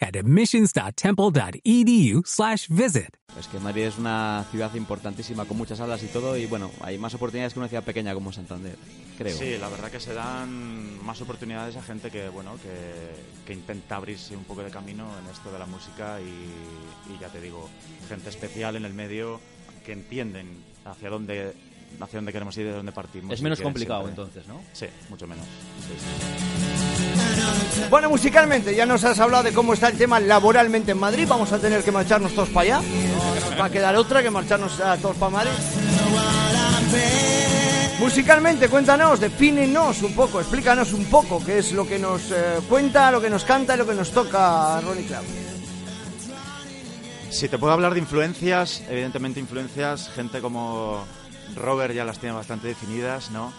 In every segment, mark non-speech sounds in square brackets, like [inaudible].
at admissions.temple.edu slash visit. Es que Madrid es una ciudad importantísima con muchas salas y todo y bueno, hay más oportunidades que una ciudad pequeña como Santander, creo. Sí, la verdad que se dan más oportunidades a gente que, bueno, que, que intenta abrirse un poco de camino en esto de la música y, y ya te digo, gente especial en el medio que entienden hacia dónde hacia dónde queremos ir y de dónde partimos. Es menos complicado siempre- entonces, ¿no? Sí, mucho menos. Sí, sí. Bueno, musicalmente, ya nos has hablado de cómo está el tema laboralmente en Madrid. Vamos a tener que marcharnos todos para allá. No nos va a quedar otra que marcharnos a todos para Madrid. Musicalmente, cuéntanos, defínenos un poco, explícanos un poco qué es lo que nos eh, cuenta, lo que nos canta y lo que nos toca Ronnie Club. Si te puedo hablar de influencias, evidentemente influencias, gente como Robert ya las tiene bastante definidas, ¿no?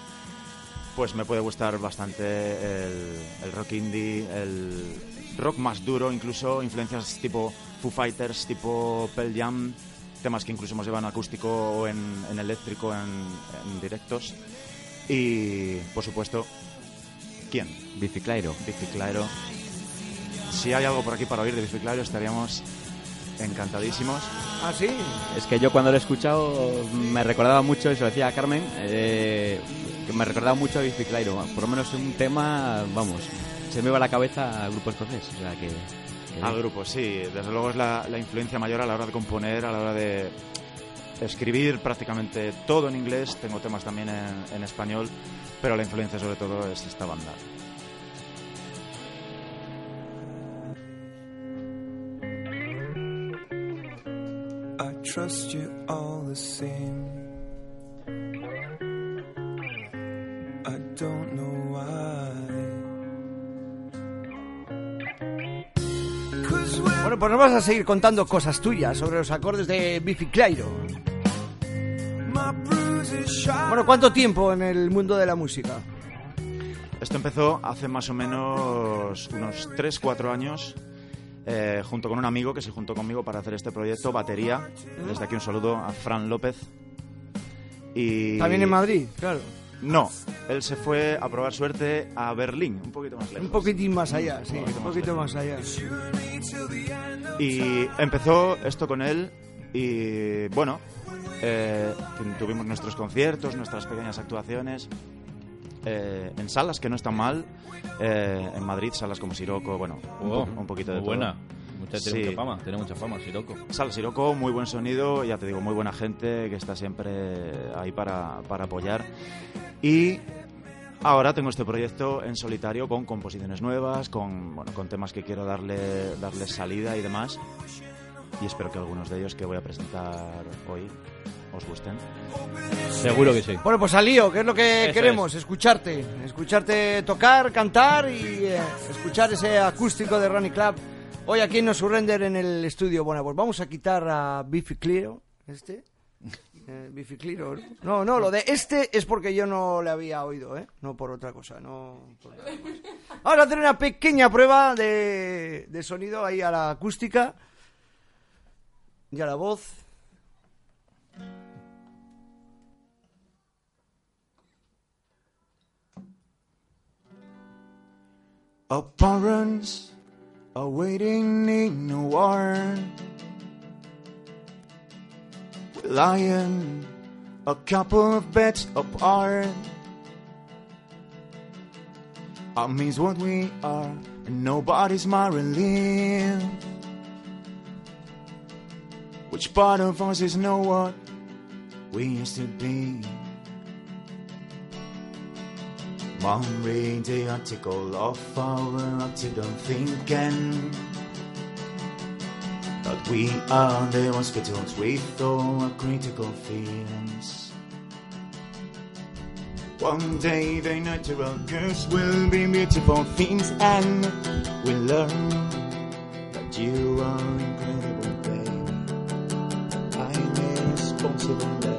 Pues me puede gustar bastante el, el rock indie, el rock más duro, incluso influencias tipo Foo Fighters, tipo Pearl Jam, temas que incluso hemos llevado en acústico o en, en eléctrico, en, en directos. Y, por supuesto, ¿quién? Biciclairo. Biciclairo. Si hay algo por aquí para oír de Biciclairo, estaríamos encantadísimos. ¿Ah, sí? Es que yo cuando lo he escuchado me recordaba mucho, y se lo decía a Carmen, eh, que me recordaba mucho a Biciclairo. Por lo menos un tema, vamos, se me iba a la cabeza al grupo escocés. O sea que... que Al bien. grupo, sí. Desde luego es la, la influencia mayor a la hora de componer, a la hora de escribir prácticamente todo en inglés. Tengo temas también en, en español, pero la influencia sobre todo es esta banda. Trust you all the same. I don't know why. Cause when Bueno, pues nos vas a seguir contando cosas tuyas sobre los acordes de Biffy Clyro. Bueno, ¿cuánto tiempo en el mundo de la música? Esto empezó hace más o menos unos 3-4 años, eh, junto con un amigo que se juntó conmigo para hacer este proyecto, Batería. Desde aquí un saludo a Fran López. Y... También en Madrid, claro. No, él se fue a probar suerte a Berlín, un poquito más lejos. Un poquitín más allá, sí, poquito un poquito más allá. Y empezó esto con él y bueno, eh, tuvimos nuestros conciertos, nuestras pequeñas actuaciones eh, en salas que no están mal, eh, en Madrid, salas como Siroco, bueno, un, Oh, po- un poquito de muy todo. buena. Mucha, tiene Sí. mucha fama, tiene mucha fama, Siroco. Sala Siroco, muy buen sonido, ya te digo, muy buena gente que está siempre ahí para, para apoyar. Y ahora tengo este proyecto en solitario con composiciones nuevas, con, bueno, con temas que quiero darle, darle salida y demás. Y espero que algunos de ellos que voy a presentar hoy os gusten. Seguro que sí. Bueno, pues al lío, que es lo que Eso queremos, escucharte. Escucharte tocar, cantar y eh, escuchar ese acústico de Ronnie Club. Hoy aquí en No Surrender en el estudio. Bueno, pues vamos a quitar a Biffy Clyro, este. Eh, Biffy Clyro, ¿no? No, no, lo de este es porque yo no le había oído, ¿eh? No por otra cosa, no por otra cosa. Vamos a hacer una pequeña prueba de, de sonido ahí a la acústica y a la voz. Our parents are waiting in a war. We're lying a couple of beds apart. I means what we are, and nobody's Marilyn. Which part of us is know what we used to be? Read the article of our accident thinking that we are the hospitals with all our critical feelings. One day the natural curse will be beautiful things and we'll learn that you are incredible, babe. I'm irresponsible, babe.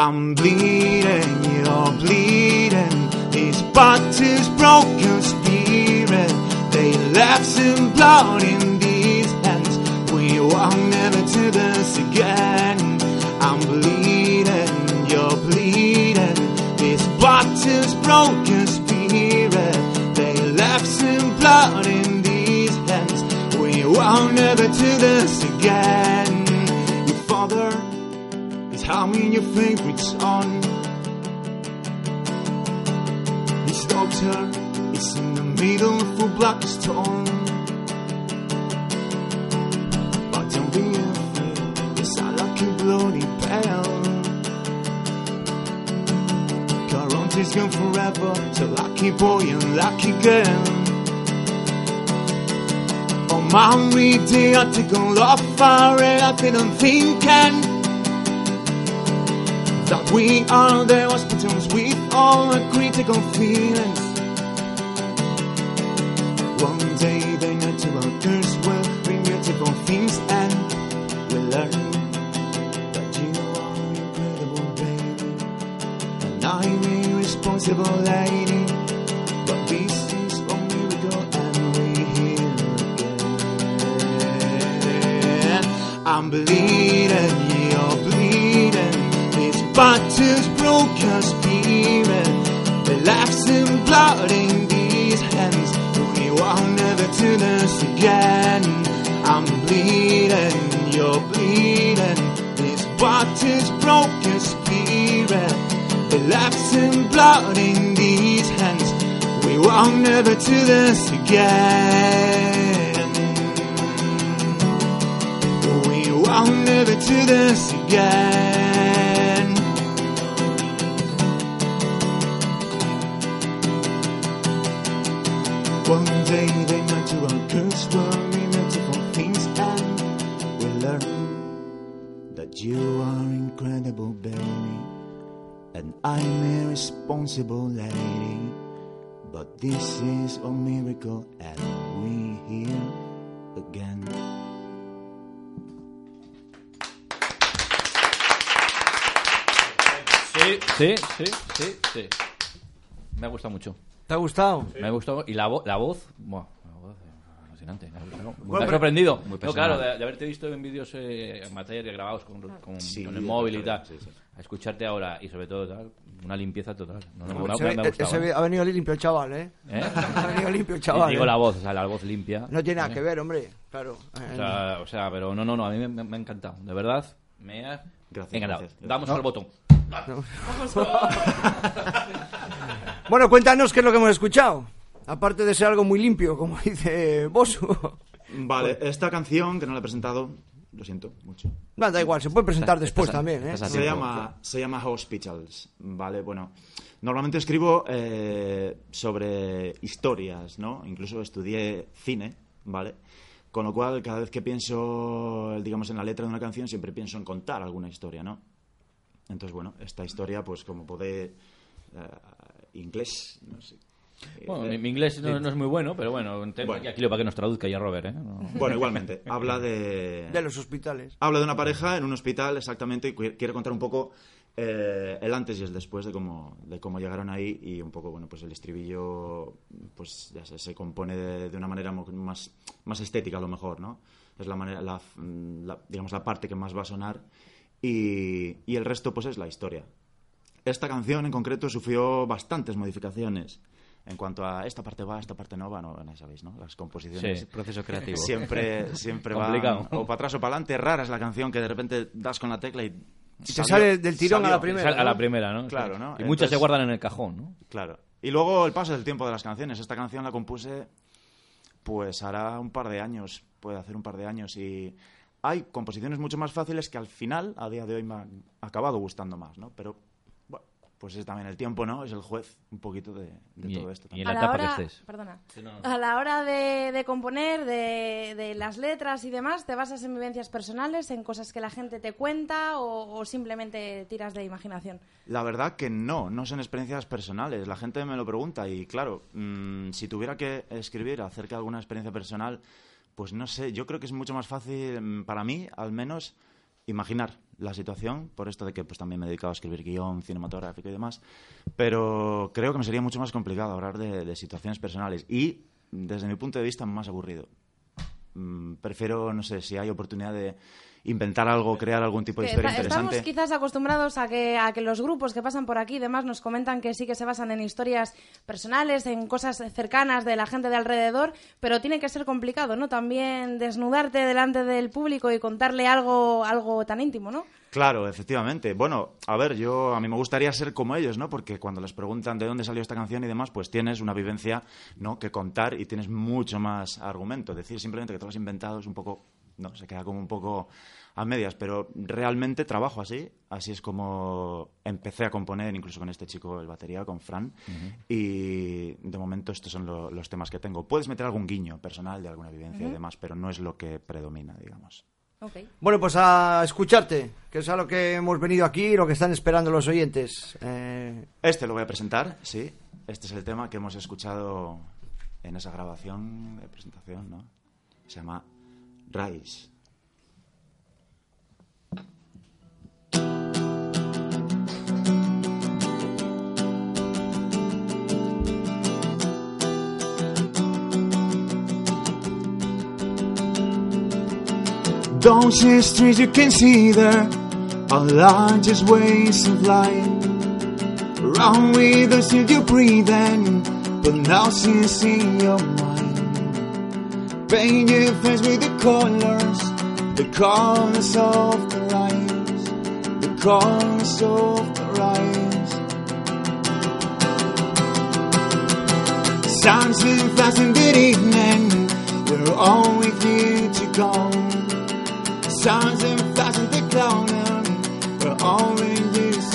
I'm bleeding, you're bleeding. This bottles broken spirit. They left some blood in these hands. We will never do this again. I'm bleeding, you're bleeding. This bottle's broken spirit. They left some blood in these hands. We will never do this again. Father Calming your favorite song. His daughter is in the middle of a black storm. But don't be afraid, it's a lucky bloody pal. Current is gone forever, so lucky boy and lucky girl. Om man I take a lot of loppar är att vi någonting kan we are the hospitals with all the critical feelings. One day the natural curse will bring beautiful things and we'll learn that you are incredible, baby. And I'm a responsible lady, but this is a miracle and we're again. I'm bleeding, Battle's broken spirit. The laughs and blood in these hands. We won't never do this again. I'm bleeding, you're bleeding. This battle's broken spirit. The laughs and blood in these hands. We will never do this again. We will never do this again. Will be beautiful things and we'll learn that you are incredible, baby. And I'm a responsible lady. But this is a miracle and we here again. Sí, sí, sí, sí, sí. Me ha gustado mucho. ¿Te ha gustado? Me ha gustado. Y la, vo- la voz, buah, Bueno, ha pero- sorprendido. Muy No, claro, de, de haberte visto en vídeos eh, amateur grabados con, con, Sí, con el móvil y tal. sí, sí. A escucharte ahora y sobre todo tal, una limpieza total. No, no, me, Se ha ese- ¿eh? ha venido limpio el chaval, ¿eh? ¿Eh? [laughs] Ha venido limpio el chaval. Digo ¿eh? la voz, o sea, la voz limpia. No tiene nada ¿eh? que ver, hombre. Claro. O sea, o sea, pero no, no, no, a mí me, me- me ha encantado. De verdad, me ha Gracias, encantado. gracias, gracias. Damos al botón. [laughs] Bueno, cuéntanos qué es lo que hemos escuchado. Aparte de ser algo muy limpio, como [laughs] dice Bosu. Vale, esta canción que no la he presentado, lo siento mucho. No, da igual, se puede presentar después también, ¿eh? Se tiempo. llama, se llama Hospitals, ¿vale? Bueno, normalmente escribo eh, sobre historias, ¿no? Incluso estudié cine, ¿vale? Con lo cual, cada vez que pienso, digamos, en la letra de una canción, siempre pienso en contar alguna historia, ¿no? Entonces, bueno, esta historia, pues como puede... eh, inglés, no sé. Bueno, Eh, mi, inglés no, no es muy bueno, pero bueno, tengo Bueno. aquí para que nos traduzca ya Robert, ¿eh? No. Bueno, igualmente, [laughs] habla de... De los hospitales. Habla de una pareja en un hospital exactamente y quiere contar un poco eh, el antes y el después de cómo, de cómo llegaron ahí y un poco, bueno, pues el estribillo pues ya se, se compone de, de una manera más, más estética a lo mejor, ¿no? Es la manera, la, la- digamos, la parte que más va a sonar y, y el resto pues es la historia. Esta canción en concreto sufrió bastantes modificaciones en cuanto a esta parte va, esta parte no va, no, no sabéis, ¿no? Las composiciones Sí. Proceso creativo. siempre siempre va o para atrás o para adelante rara es la canción que de repente das con la tecla y Y te sale del tirón a la primera. A la ¿no? primera, ¿no? Claro. ¿no? Y muchas se guardan en el cajón, ¿no? claro y luego el paso del tiempo de las canciones esta canción la compuse pues hará un par de años puede hacer un par de años y hay composiciones mucho más fáciles que al final a día de hoy me han acabado gustando más no pero pues es también el tiempo no es el juez un poquito de, de Y- todo esto y en también. la a la etapa hora, que estés. Perdona. Sí, no, no. A la hora de, de componer, de, de las letras y demás, ¿te basas en vivencias personales, en cosas que la gente te cuenta o, o simplemente tiras de imaginación? La verdad que no, no son experiencias personales. La gente me lo pregunta y claro, mm, si tuviera que escribir acerca de alguna experiencia personal, pues no sé, yo creo que es mucho más fácil mm, para mí, al menos, imaginar la situación, por esto de que pues también me he dedicado a escribir guion cinematográfico y demás, pero creo que me sería mucho más complicado hablar de, de situaciones personales y, desde mi punto de vista, más aburrido. Mm, prefiero, no sé, si hay oportunidad de inventar algo, crear algún tipo de historia esta- Estamos interesante. quizás acostumbrados a que, a que los grupos que pasan por aquí y demás nos comentan que sí que se basan en historias personales, en cosas cercanas de la gente de alrededor, pero tiene que ser complicado, ¿no? También desnudarte delante del público y contarle algo, algo tan íntimo, ¿no? Claro, efectivamente. Bueno, a ver, yo a mí me gustaría ser como ellos, ¿no? Porque cuando les preguntan de dónde salió esta canción y demás, pues tienes una vivencia, ¿no? Que contar y tienes mucho más argumento. Decir simplemente que te lo has inventado es un poco, no, se queda como un poco a medias, pero realmente trabajo así. Así es como empecé a componer, incluso con este chico, el batería, con Fran. Y de momento estos son lo- los temas que tengo. Puedes meter algún guiño personal de alguna vivencia y demás, pero no es lo que predomina, digamos. Ok. Bueno, pues a escucharte, que es a lo que hemos venido aquí y lo que están esperando los oyentes. Eh, Este lo voy a presentar, sí. Este es el tema que hemos escuchado en esa grabación de presentación, ¿no? Se llama Rise. Those histories you can see there are largest ways of life. Around with us till you're breathing, but now since in your mind. Paint your face with the colors, the colors of the rise, the colors of the rise. Sunset fast in the evening, we're all with you to go. Stars and cloud and we're all in this.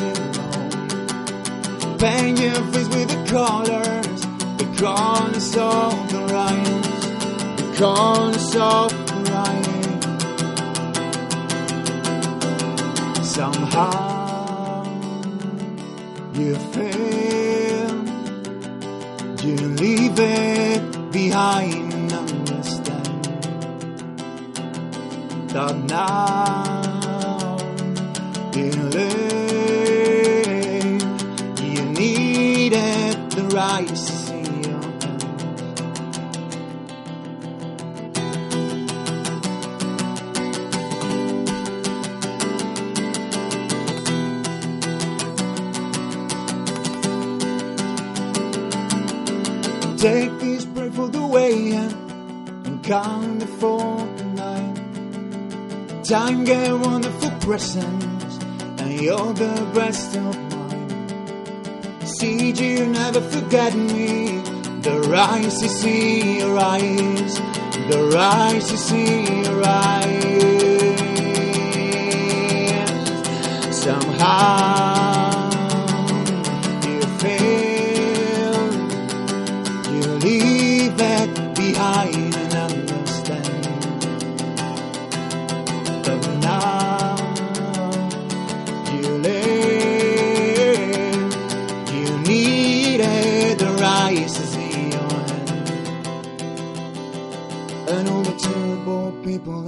Paint your face with the colors, the colors of the rise, the colors of the rise. Somehow you feel you leave it behind, that now live. You needed the right to. Take this breath for the way and count the four. Time get wonderful presents, and you're the best of mine. See you never forget me. The rise to see your eyes, the rise to see your eyes. Somehow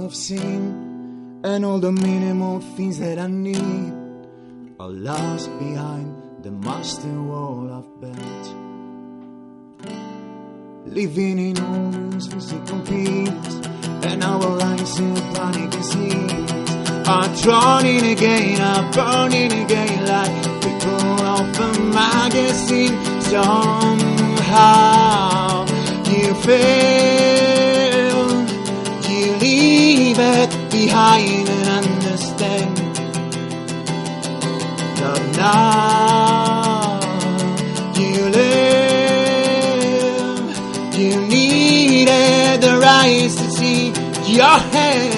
I've seen, and all the minimal things that I need are lost behind the master wall of built. Living in almost physical peace, and our eyes in panic disease are drowning again, are burning again like people of a magazine. Somehow you fail, leave it behind and understand that now you live, you needed the rise to see your hand.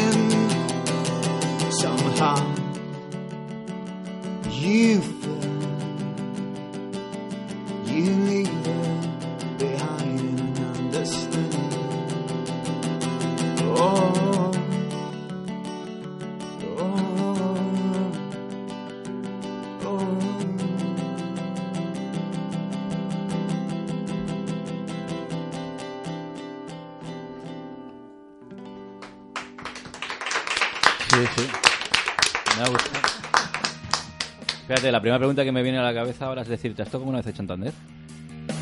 La primera pregunta que me viene a la cabeza ahora es decirte, ¿has tocado una vez en Santander?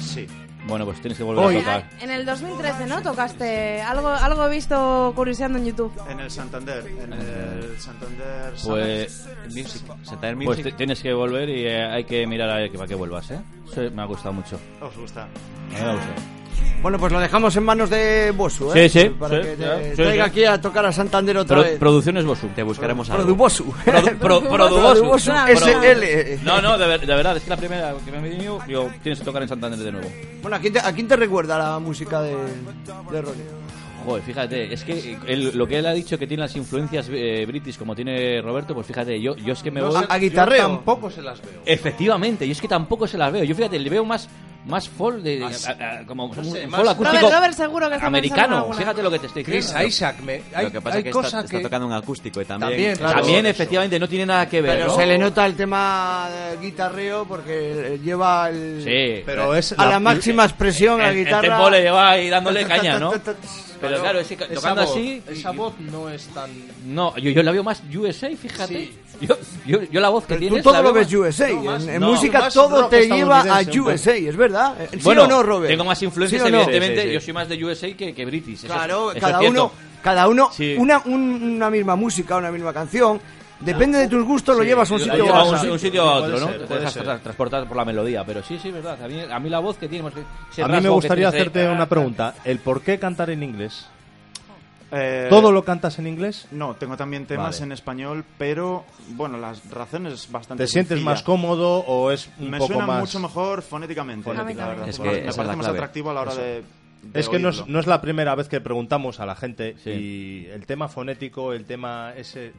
Sí. Bueno, pues tienes que volver Hoy. a tocar. En el 2013, ¿no? Tocaste algo, algo he visto curioseando en YouTube. En el Santander. En el Santander. Pues, Music. Santander pues Music. te- tienes que volver y eh, hay que mirar a ver que para que vuelvas, ¿eh? Eso me ha gustado mucho. ¿Os gusta? A mí me ha gustado. Bueno, pues lo dejamos en manos de Bosu, ¿eh? Sí, sí, Para sí, que te ya, sí, traiga sí. aquí a tocar a Santander otra Pro- vez. producciones Bosu. Te buscaremos algo. Produbosu. Produ- pro- [laughs] Produbosu. SL. No, no, de, ver- de verdad, es que la primera que me ha venido, digo, tienes que tocar en Santander de nuevo. Bueno, ¿a quién te, a quién te recuerda la música de, de Ronnie? Joder, fíjate, es que él- lo que él ha dicho que tiene las influencias eh, british como tiene Roberto, pues fíjate, yo, yo es que me voy... A, a guitarreo. Yo tampoco se las veo. Efectivamente, yo es que tampoco se las veo. Yo fíjate, le veo más más folk de, a- a- como un sé, folk más- acústico Robert, Robert seguro que está pensando en americano. Fíjate lo que te estoy Chris diciendo. Isaac, me, hay, Lo que pasa hay es que está, tocando un acústico y también. También, claro. También Eso. efectivamente no tiene nada que ver. Pero ¿no? se le nota el tema de guitarreo porque eh, lleva el, Sí, Pero es a la, máxima expresión la el, el guitarra. tempo le lleva ahí dándole [laughs] caña, ¿no? Pero claro, tocando voz, así Esa voz no es tan... No, yo, yo la veo más USA, fíjate. Sí. Yo, yo, yo la voz que Pero tienes tú todo lo ves USA. No, más- en en no, música más todo te lleva a USA, ¿es verdad? Eh, ¿Sí Bueno, o no, Robert? tengo más influencias, ¿Sí no? evidentemente. Sí, sí, sí. Yo soy más de USA que, que British. eso- Claro, eso es cada uno, cada uno, Sí. una, un- una misma música, una misma canción, depende de tus gustos, lo llevas a un sitio a un, sitio. un sitio a otro, ¿no? ser, Te puede dejas ser. tra- transportar por la melodía, pero sí, sí, verdad. A mí, a mí la voz que tiene... más que- ese A mí me gustaría hacerte una pregunta. ¿El por qué cantar en inglés? Eh, ¿Todo lo cantas en inglés? No, tengo también temas Vale. en español, pero bueno, las razones bastante ¿Te sientes sencilla. más cómodo o es un Me poco suena más...? mucho mejor fonéticamente, Fonéticamente. la verdad. Es que me la parece más clave. atractivo a la hora de, de Es que no es, no es la primera vez que preguntamos a la gente Sí. y el tema fonético, el tema ese,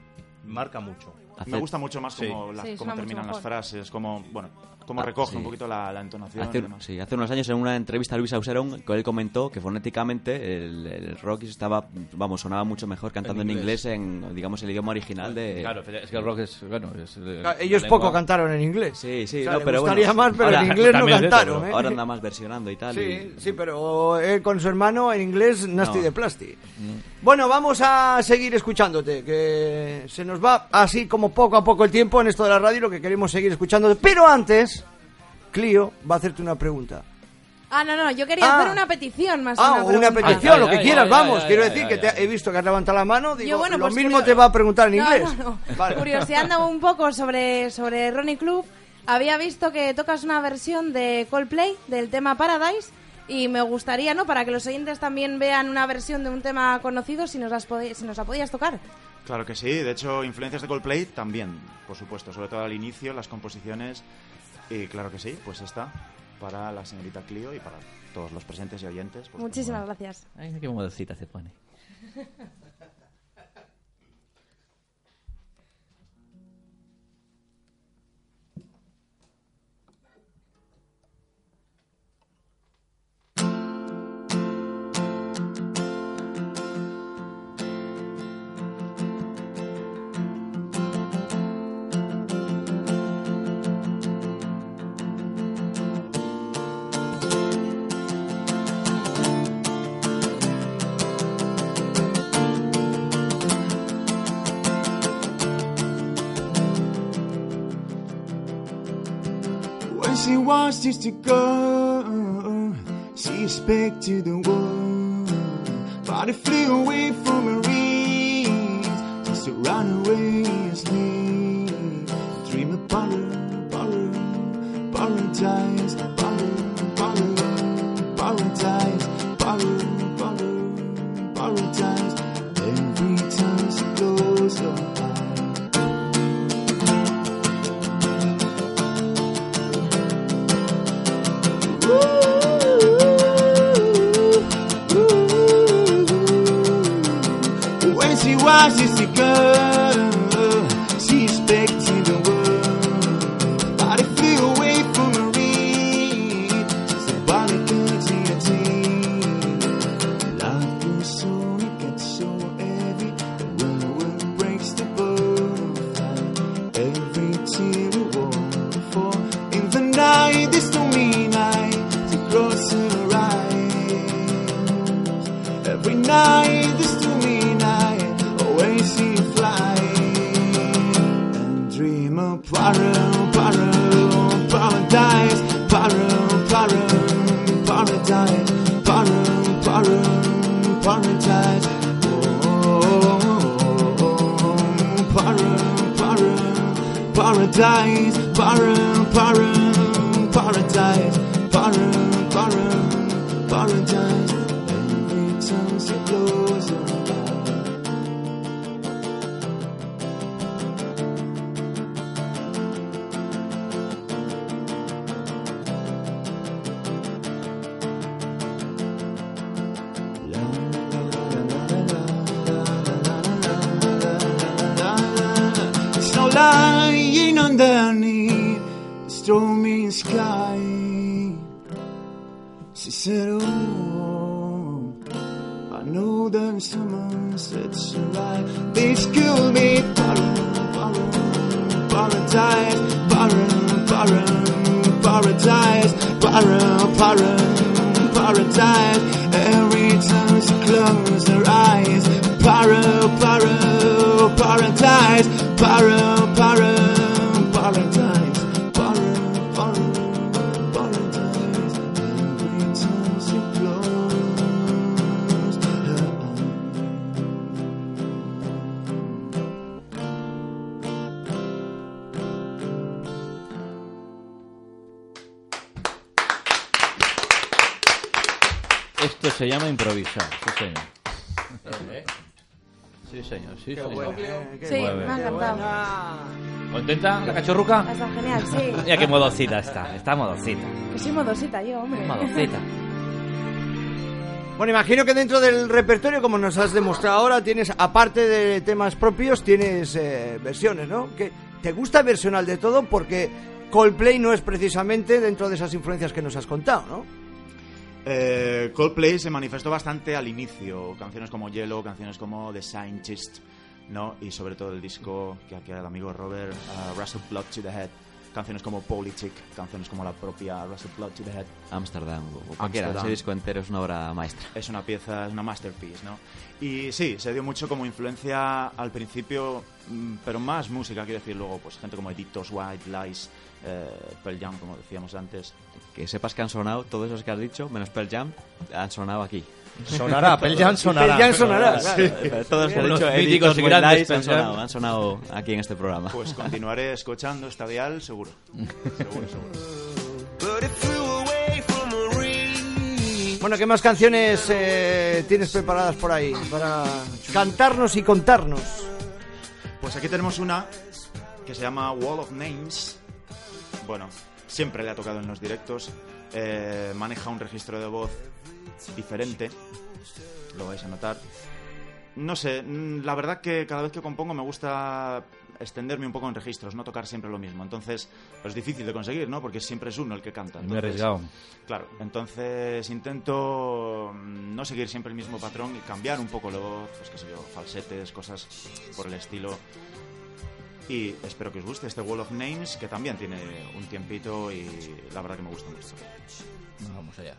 marca mucho. Me Hace- gusta mucho más Sí. cómo, la- Sí, cómo suena mucho terminan las frases, cómo, bueno, cómo Ah, recoge sí. un poquito la, la entonación. y Hace, demás. sí, hace unos años en una entrevista a Luis Auserón, que él comentó que fonéticamente el, el rock estaba, vamos, sonaba mucho mejor cantando en En inglés, en, digamos, el idioma original de... Claro, es que el rock es... Bueno, es Claro, Ellos poco lengua- cantaron en inglés. Sí, sí, O sea, no, le pero gustaría bueno, más, pero ahora- en inglés no eso, cantaron. ¿eh? Ahora anda más versionando y tal. Sí, y- sí, pero él con su hermano en inglés, Nasty No. de Plasti. Bueno, vamos a seguir escuchándote, que se nos va así como poco a poco el tiempo en esto de la radio, lo que queremos seguir escuchándote. Pero antes, Clio va a hacerte una pregunta. Ah, no, no, yo quería Ah. hacer una petición más. Ah, una, petición, Ay, lo que quieras, ay, vamos. ay, Quiero ay, decir ay, que te ay. he visto que has levantado la mano, digo, Yo, bueno, lo pues mismo curio- te va a preguntar en No, inglés. No, no, [laughs] Vale. Curioseando un poco sobre, sobre Ronnie Club, había visto que tocas una versión de Coldplay del tema Paradise y me gustaría, ¿no? Para que los oyentes también vean una versión de un tema conocido, si nos, las si nos la podías tocar. Claro que sí, de hecho, influencias de Coldplay también, por supuesto, sobre todo al inicio, las composiciones, y claro que sí, pues está, para la señorita Clio y para todos los presentes y oyentes. pues, Muchísimas gracias. Ay, qué modecita se pone. She was just a girl, she expected the world, but it flew away from her paradise, barren, barren, paradise, barren, barren, paradise. Every time she blows Esto se llama improvisar, sí señor. Sí señor, sí señor. Sí, me ha encantado. ¿Contenta la cachorruca? Está genial, sí. Mira qué modosita está, está modosita. Que soy modosita yo, hombre. Modosita. Bueno, imagino que dentro del repertorio, como nos has demostrado ahora, tienes, aparte de temas propios, tienes eh, versiones, ¿no? Que te gusta versional de todo porque Coldplay no es precisamente dentro de esas influencias que nos has contado, ¿no? Eh, Coldplay se manifestó bastante al inicio, canciones como Yellow, canciones como The Scientist, ¿no? Y sobre todo el disco que aquí el amigo Robert, uh, Russell Blood to the Head, canciones como Politic, canciones como la propia Russell Blood to the Head. Amsterdam o cualquiera. Ese disco entero es una obra maestra. Es una pieza, es una masterpiece, ¿no? Y sí, se dio mucho como influencia al principio, mm, pero más música, quiero decir, luego, pues gente como Edith White, Lies, eh, Pearl Jam, como decíamos antes. Que sepas que han sonado, todos esos que has dicho, menos Pearl Jam, han sonado aquí. Sonará, Pearl Jam sonará. Pearl Jam sonará, Sí, claro. todos los que Los dicho, y grandes han sonado, han sonado aquí en este programa. Pues continuaré escuchando esta dial, seguro. Seguro, seguro. Bueno, ¿qué más canciones eh, tienes preparadas por ahí para cantarnos y contarnos? Pues aquí tenemos una que se llama Wall of Names. Bueno, siempre le ha tocado en los directos. Eh, maneja un registro de voz diferente. Lo vais a notar. No sé, mm, la verdad que cada vez que compongo me gusta extenderme un poco en registros, no tocar siempre lo mismo. Entonces, pues es difícil de conseguir, ¿no? Porque siempre es uno el que canta. Muy Entonces, arriesgado. Claro, entonces intento mm, no seguir siempre el mismo patrón y cambiar un poco la voz, pues qué sé yo, falsetes, cosas por el estilo. Y espero que os guste este Wall of Names, que también tiene un tiempito y la verdad que me gusta mucho. Vamos allá.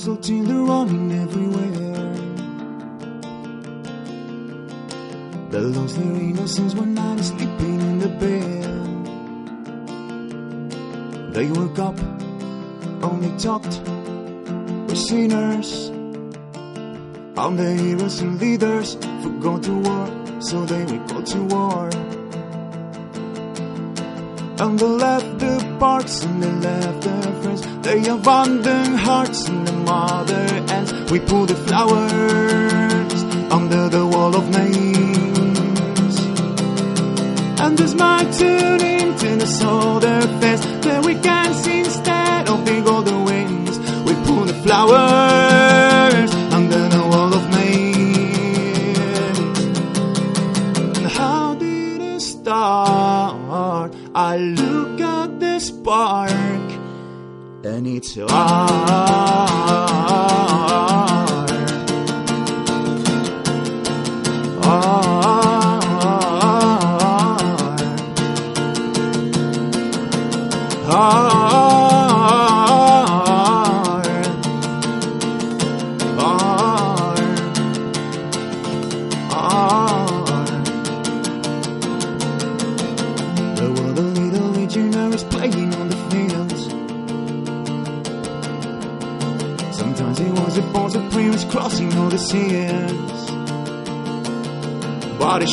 So running everywhere. They lost their innocence one night sleeping in the bed. They woke up, only talked with sinners. All the heroes and leaders forgot to war, so they go to war. And they left the parks and they left their friends. They abandoned hearts and the mother ends. We put the flowers under the wall of names. And the smile turned into the solar face can see instead of the golden wings. We put the flowers need to. Ah. ah, ah.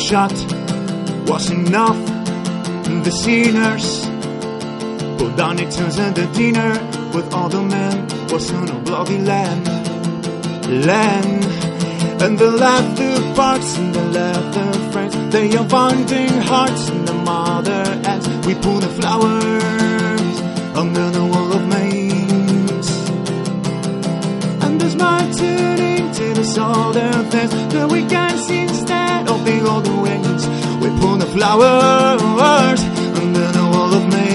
Shot was enough. The sinners put down it and the dinner with all the men was on a bloody land. Land. And the laughter parks and the laughter friends. They are finding hearts in the mother ends. We put the flowers under the wall of maize. And the my turning to the southern fence. The weekends flowers under the wall of maize.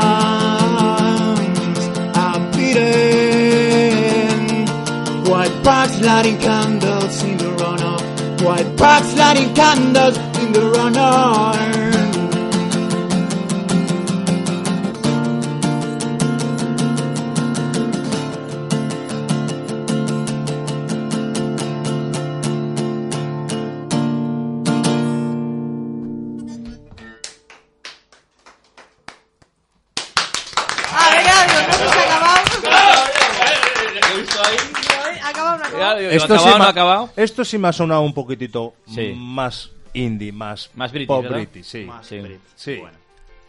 times I've beaten White candles in the runoff. White backsliding candles in the runoff. Esto, acabado, sí no me- acabado. esto sí me ha sonado un poquitito Sí. más indie, más, Más british, pop ¿verdad? british, sí. Sí. Sí.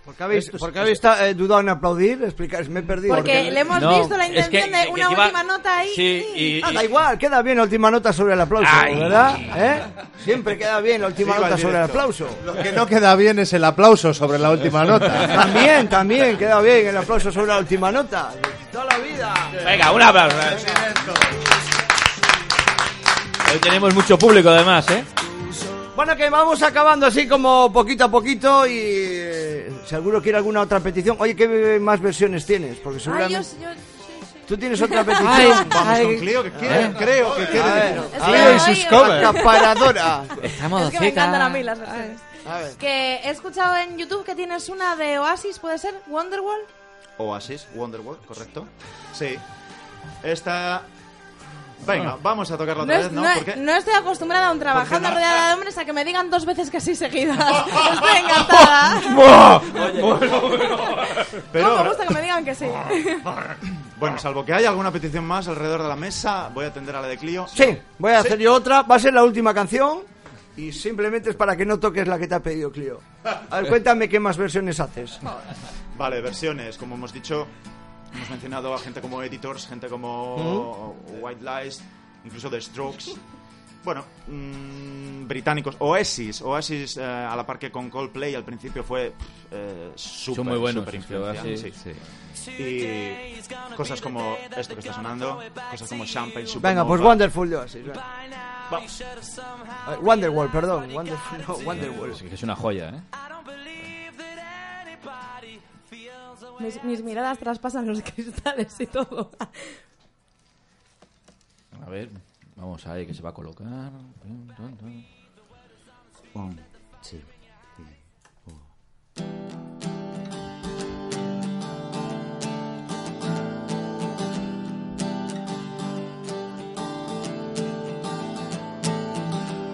¿Por qué habéis, por qué habéis eh, dudado en aplaudir? Explicar, me he perdido. Porque le hemos No, visto la es intención que- de una que última nota ahí. Sí, y, Ah, y- da igual, queda bien la última nota sobre el aplauso, Ay. ¿verdad? ¿Eh? Siempre queda bien la última al nota sobre el aplauso. Lo que no queda bien es el aplauso sobre la última nota. [laughs] También, también queda bien el aplauso sobre la última nota. Toda la vida. Venga, un aplauso. Hoy tenemos mucho público además, ¿eh? Bueno, que vamos acabando así como poquito a poquito y eh, si alguno quiere alguna otra petición. Oye, ¿qué más versiones tienes? Porque Ay, seguramente... yo, yo, sí, sí. ¿Tú tienes otra [laughs] petición? Vamos Ay, con Clio, que quiere, creo que quiere ver, hoy- sus covers. Acaparadora. Estamos Es que me encantan a mí las versiones. A ver. Que he escuchado en YouTube que tienes una de Oasis, ¿puede ser? Wonderwall. Oasis, Wonderwall, correcto. Sí. Esta. Venga, vamos a tocarla No, otra es- vez, ¿no? no- Porque no estoy acostumbrada aún trabajando no? rodeada de hombres a que me digan dos veces que sí seguidas. [laughs] [laughs] Estoy [laughs] encantada. Pero- No, me gusta que me digan que sí. Bueno, salvo que haya alguna petición más alrededor de la mesa, voy a atender a la de Clio. Sí, voy a hacer yo otra. Va a ser la última canción. Y simplemente es para que no toques la que te ha pedido Clio. A ver, cuéntame qué más versiones haces. Vale, versiones, como hemos dicho, hemos mencionado a gente como Editors, gente como White Lies, incluso The Strokes. Bueno, mm, británicos, Oasis, Oasis eh, a la par que con Coldplay al principio fue eh, súper, Son muy buenos, Oasis, sí. Y cosas como esto que está sonando, cosas como Champagne Supernova. Venga, pues Wonderful de Oasis. venga. Eh, Wonderwall, perdón. Wonderful, no, Wonderwall. Es que es una joya, ¿eh? Mis, mis miradas traspasan los [laughs] cristales y todo. A ver, vamos ahí, que se va a colocar. One, two, three, four.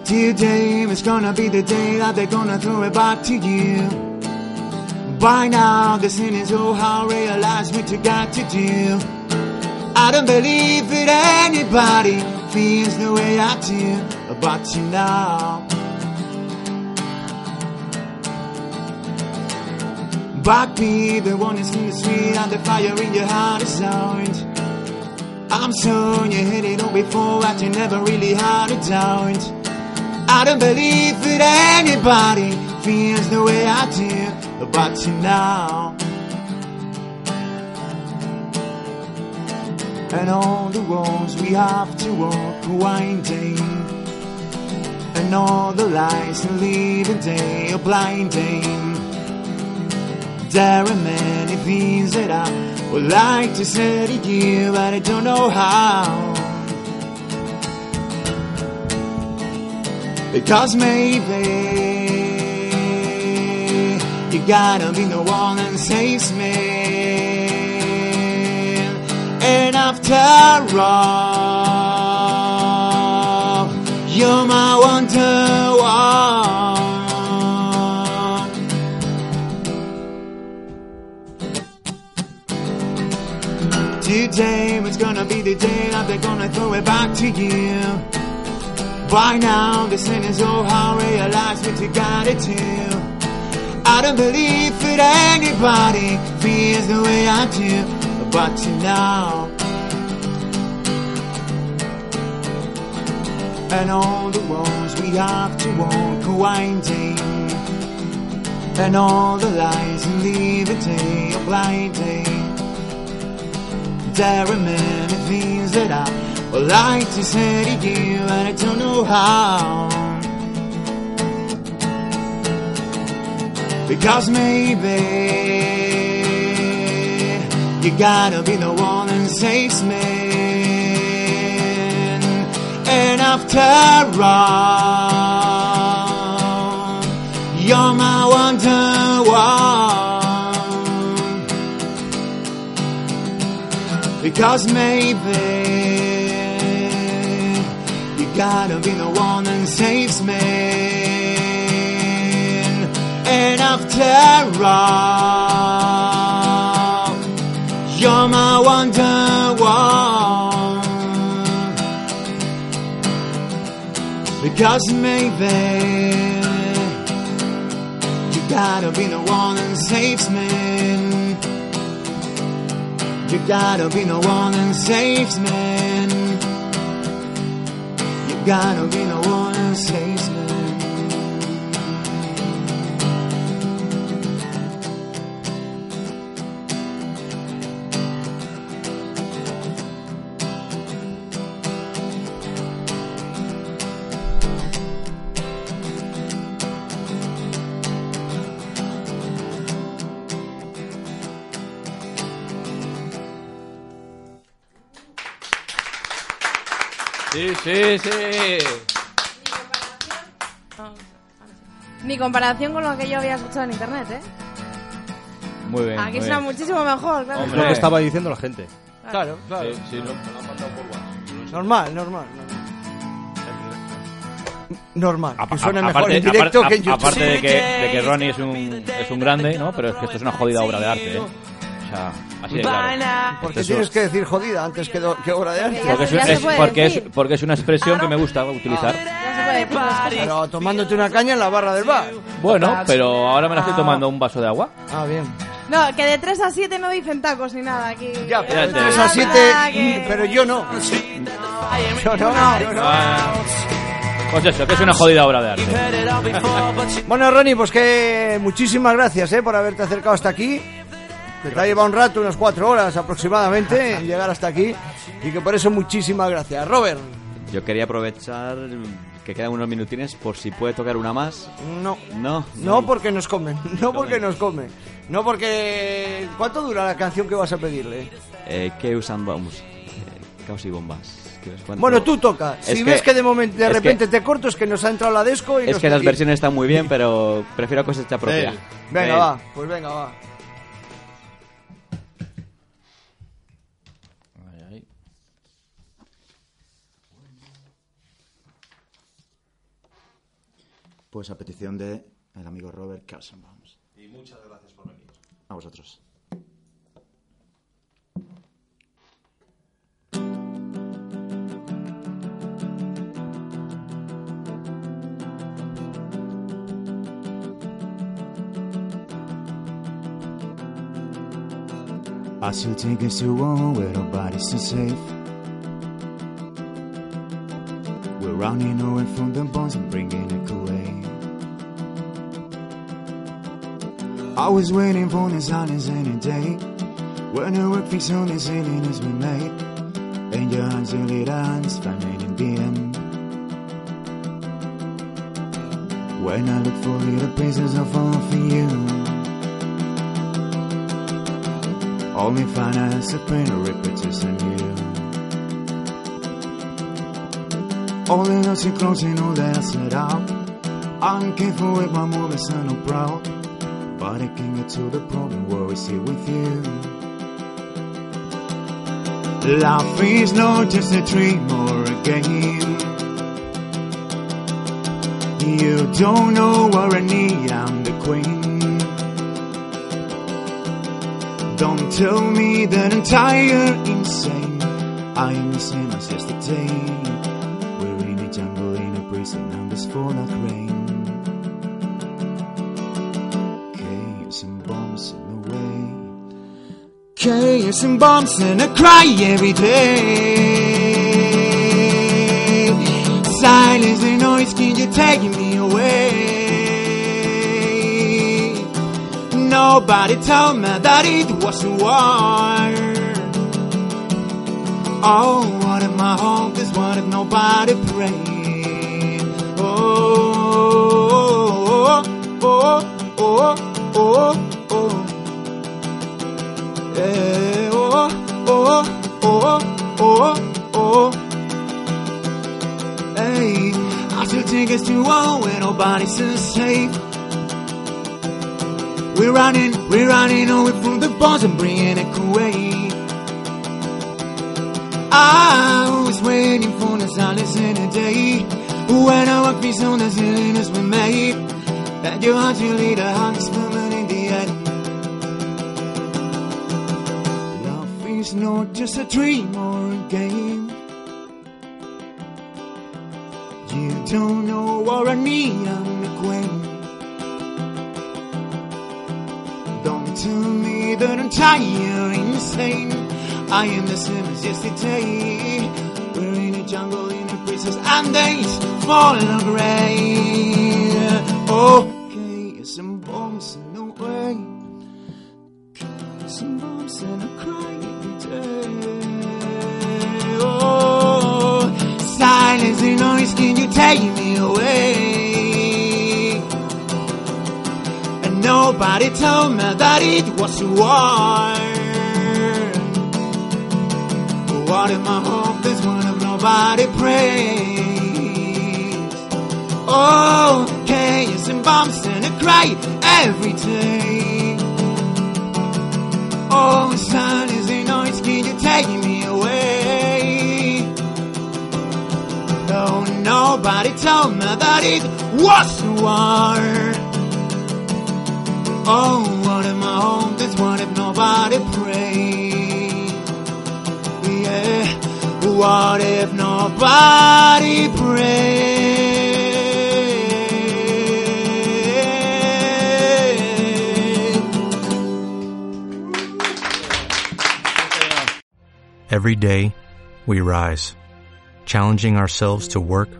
Today is gonna be the day that they're gonna throw it back to you. By now, the sin is oh how realize what you got to do. I don't believe that anybody feels the way I do about you now. Backbeat, the one is in the street and the fire in your heart is out. I'm so you hit it all before but you never really had a doubt. I don't believe that anybody feels the way I do about you now. And all the roads we have to walk winding. And all the lies lead the day are blinding. There are many things that I would like to say to you, but I don't know how. Because maybe you gotta be the one that saves me. And after all, you're my wonder. Today was gonna be the day that they're gonna throw it back to you. By now, the sin is oh how realize what you gotta do. I don't believe that anybody feels the way I do about you now. And all the roads we have to walk are winding. And all the lies and day are blinding. There are many things that I would like to say to you, and I don't know how. Because maybe you gotta be the one that saves me. And after all, you're my wonder one. Because maybe you gotta be the one that saves me. And after all, you're my wonder one. Because maybe you gotta be the one that saves me. You gotta be the one that saves me. You gotta be the one that saves me. Sí, sí, sí. Ni comparación con lo que yo había escuchado en internet, ¿eh? Muy bien. Aquí muy suena bien. muchísimo mejor, claro. Hombre. Es lo que estaba diciendo la gente. Claro, claro. Sí, sí, no. Normal, normal. Normal. Apa- que suene a- mejor aparte, en directo aparte- que en YouTube. aparte de que, de que Ronnie es un, es un grande, ¿no? Pero es que esto es una jodida obra de arte, ¿eh? O sea, de claro. Porque tienes que decir jodida antes que, do- que obra de arte. Porque, es, porque, es, decir. porque es una expresión que me gusta utilizar. Pero tomándote una caña en la barra del bar. Bueno, pero ahora me la estoy tomando un vaso de agua. Ah, bien. No, que de 3 a 7 no dicen tacos ni nada aquí. Ya, pero de Fíjate. 3 a 7, Nada, que- pero yo no. Yo no, yo no. Ah, Pues eso, que es una jodida obra de arte. Bueno, Ronnie, pues que muchísimas gracias eh, por haberte acercado hasta aquí. Que te ha llevado un rato, unas cuatro horas aproximadamente, en llegar hasta aquí. Y que por eso muchísimas gracias. Robert. Yo quería aprovechar que quedan unos minutines por si puede tocar una más. No. No. No porque nos comen, [laughs] no porque nos comen. No porque... ¿Cuánto dura la canción que vas a pedirle? Eh, ¿Qué usan bombs? Eh, caos y bombas. Bueno, tú toca. Es Si ves que de momento de repente que- te corto es que nos ha entrado la desco y Es nos que las versiones están muy bien, pero prefiero cosecha propia. Venga, Él. va, pues venga, va. Pues a petición de el amigo Robert Carlsenbaum. Y muchas gracias por venir. A vosotros. I still take us to one where nobody's so safe. We're running I was waiting for the silence any day. When the work fixed on the ceiling as we made. And your hands will lead hands, finding in end. When I look for little pieces of fall for you. Only find a or repetition and you. All the notes are closing, all that I set out. I'm careful with my moves, I'm proud. But I can get to the problem where I sit with you. Life is not just a dream or a game. You don't know what I need, I'm the queen. Don't tell me that I'm tired, insane. I am the same as yesterday. And bombs, and I cry every day. Silence and noise, can you take me away? Nobody told me that it was war. Oh, what if my hope is what if nobody prayed? Oh, oh, oh, oh, oh. Eh, oh, Think too old when nobody's safe. We're running, we're running away from the bombs and bringing it away. I was waiting for the silence in a day when I walk peace on the as we made. That your heart will lead a heart swimming in the end. Love is not just a dream or a game. You don't know what I need, I'm the queen. Don't tell me that I'm tired, insane. I am the same as yesterday. We're in a jungle, in a prisons, and days fall away. Okay, oh. Take me away? And nobody told me that it was a war. What if my hope is one of nobody prays? Oh, chaos and bombs and I cry every day. Oh, silence and noise, can you take me nobody told me that it was war. Oh, what if my home is what if nobody prayed? Yeah, what if nobody prayed? Every day, we rise, challenging ourselves to work